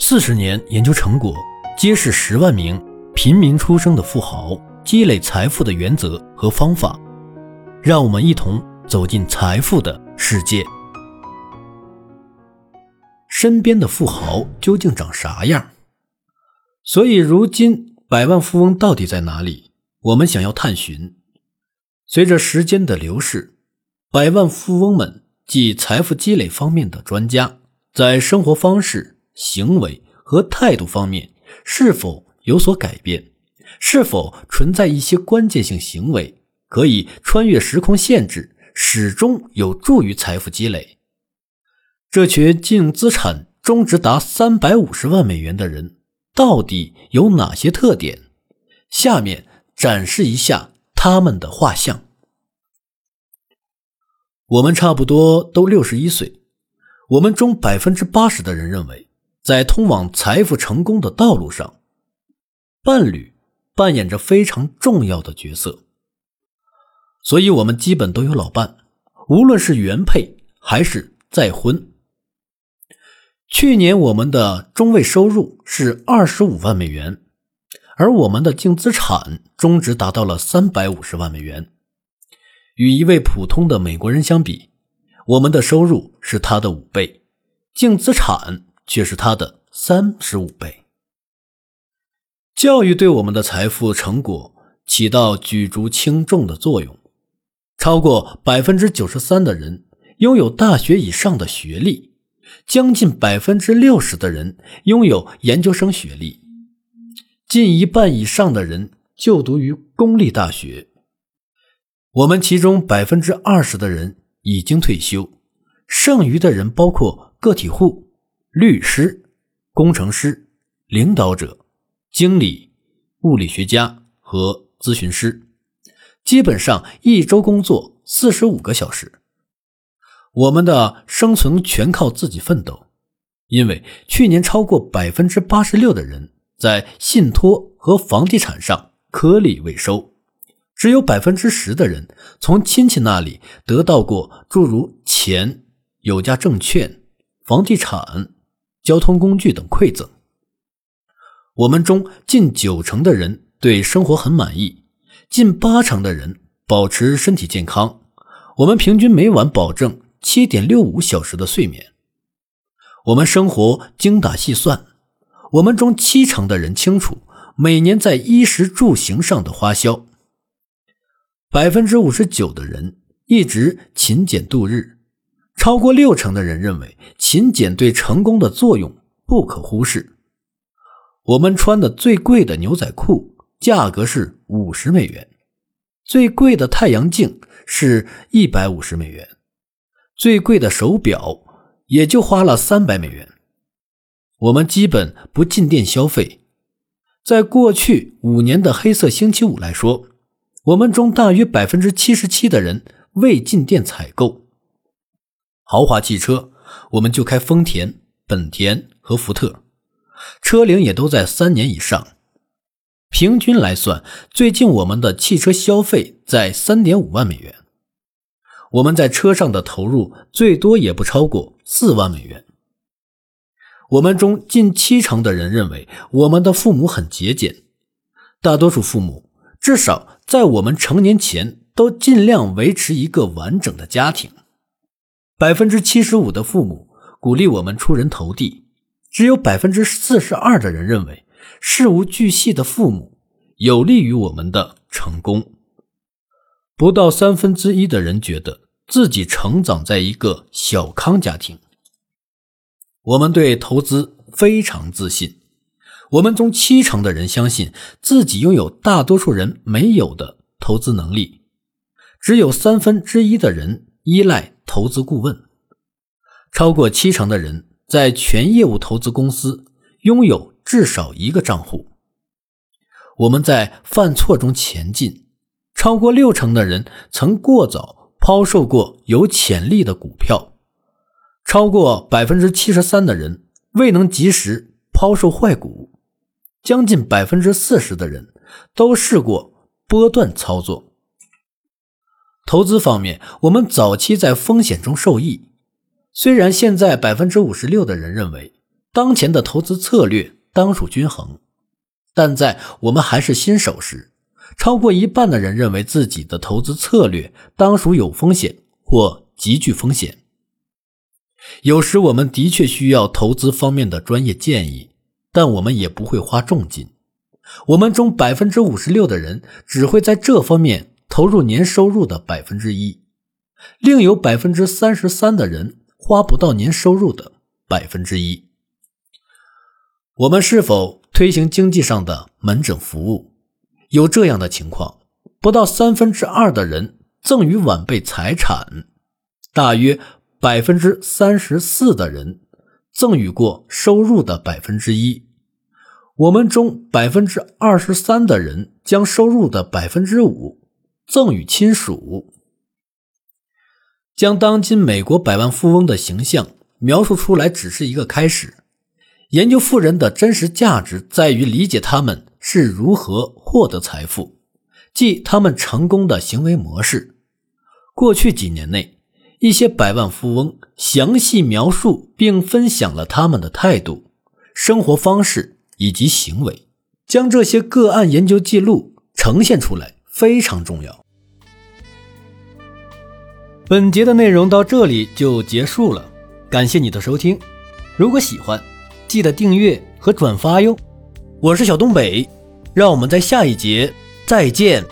四十年研究成果揭示十万名平民出生的富豪积累财富的原则和方法，让我们一同走进财富的世界。身边的富豪究竟长啥样？所以，如今百万富翁到底在哪里？我们想要探寻。随着时间的流逝，百万富翁们即财富积累方面的专家，在生活方式。行为和态度方面是否有所改变？是否存在一些关键性行为可以穿越时空限制，始终有助于财富积累？这群净资产终值达三百五十万美元的人到底有哪些特点？下面展示一下他们的画像。我们差不多都六十一岁，我们中百分之八十的人认为。在通往财富成功的道路上，伴侣扮演着非常重要的角色。所以，我们基本都有老伴，无论是原配还是再婚。去年我们的中位收入是二十五万美元，而我们的净资产终值达到了三百五十万美元。与一位普通的美国人相比，我们的收入是他的五倍，净资产。却是他的三十五倍。教育对我们的财富成果起到举足轻重的作用。超过百分之九十三的人拥有大学以上的学历，将近百分之六十的人拥有研究生学历，近一半以上的人就读于公立大学。我们其中百分之二十的人已经退休，剩余的人包括个体户。律师、工程师、领导者、经理、物理学家和咨询师，基本上一周工作四十五个小时。我们的生存全靠自己奋斗，因为去年超过百分之八十六的人在信托和房地产上颗粒未收，只有百分之十的人从亲戚那里得到过诸如钱、有价证券、房地产。交通工具等馈赠，我们中近九成的人对生活很满意，近八成的人保持身体健康。我们平均每晚保证七点六五小时的睡眠。我们生活精打细算，我们中七成的人清楚每年在衣食住行上的花销。百分之五十九的人一直勤俭度日。超过六成的人认为勤俭对成功的作用不可忽视。我们穿的最贵的牛仔裤价格是五十美元，最贵的太阳镜是一百五十美元，最贵的手表也就花了三百美元。我们基本不进店消费。在过去五年的黑色星期五来说，我们中大约百分之七十七的人未进店采购。豪华汽车，我们就开丰田、本田和福特，车龄也都在三年以上。平均来算，最近我们的汽车消费在三点五万美元。我们在车上的投入最多也不超过四万美元。我们中近七成的人认为我们的父母很节俭，大多数父母至少在我们成年前都尽量维持一个完整的家庭。百分之七十五的父母鼓励我们出人头地，只有百分之四十二的人认为事无巨细的父母有利于我们的成功。不到三分之一的人觉得自己成长在一个小康家庭。我们对投资非常自信，我们中七成的人相信自己拥有大多数人没有的投资能力，只有三分之一的人依赖。投资顾问，超过七成的人在全业务投资公司拥有至少一个账户。我们在犯错中前进，超过六成的人曾过早抛售过有潜力的股票，超过百分之七十三的人未能及时抛售坏股，将近百分之四十的人都试过波段操作。投资方面，我们早期在风险中受益。虽然现在百分之五十六的人认为当前的投资策略当属均衡，但在我们还是新手时，超过一半的人认为自己的投资策略当属有风险或极具风险。有时我们的确需要投资方面的专业建议，但我们也不会花重金。我们中百分之五十六的人只会在这方面投入年收入的百分之一，另有百分之三十三的人花不到年收入的百分之一。我们是否推行经济上的门诊服务？有这样的情况：不到三分之二的人赠与晚辈财产，大约百分之三十四的人赠与过收入的百分之一。我们中百分之二十三的人将收入的百分之五赠与亲属。将当今美国百万富翁的形象描述出来只是一个开始。研究富人的真实价值在于理解他们是如何获得财富，即他们成功的行为模式。过去几年内，一些百万富翁详细描述并分享了他们的态度、生活方式。以及行为，将这些个案研究记录呈现出来非常重要。本节的内容到这里就结束了，感谢你的收听。如果喜欢，记得订阅和转发哟。我是小东北，让我们在下一节再见。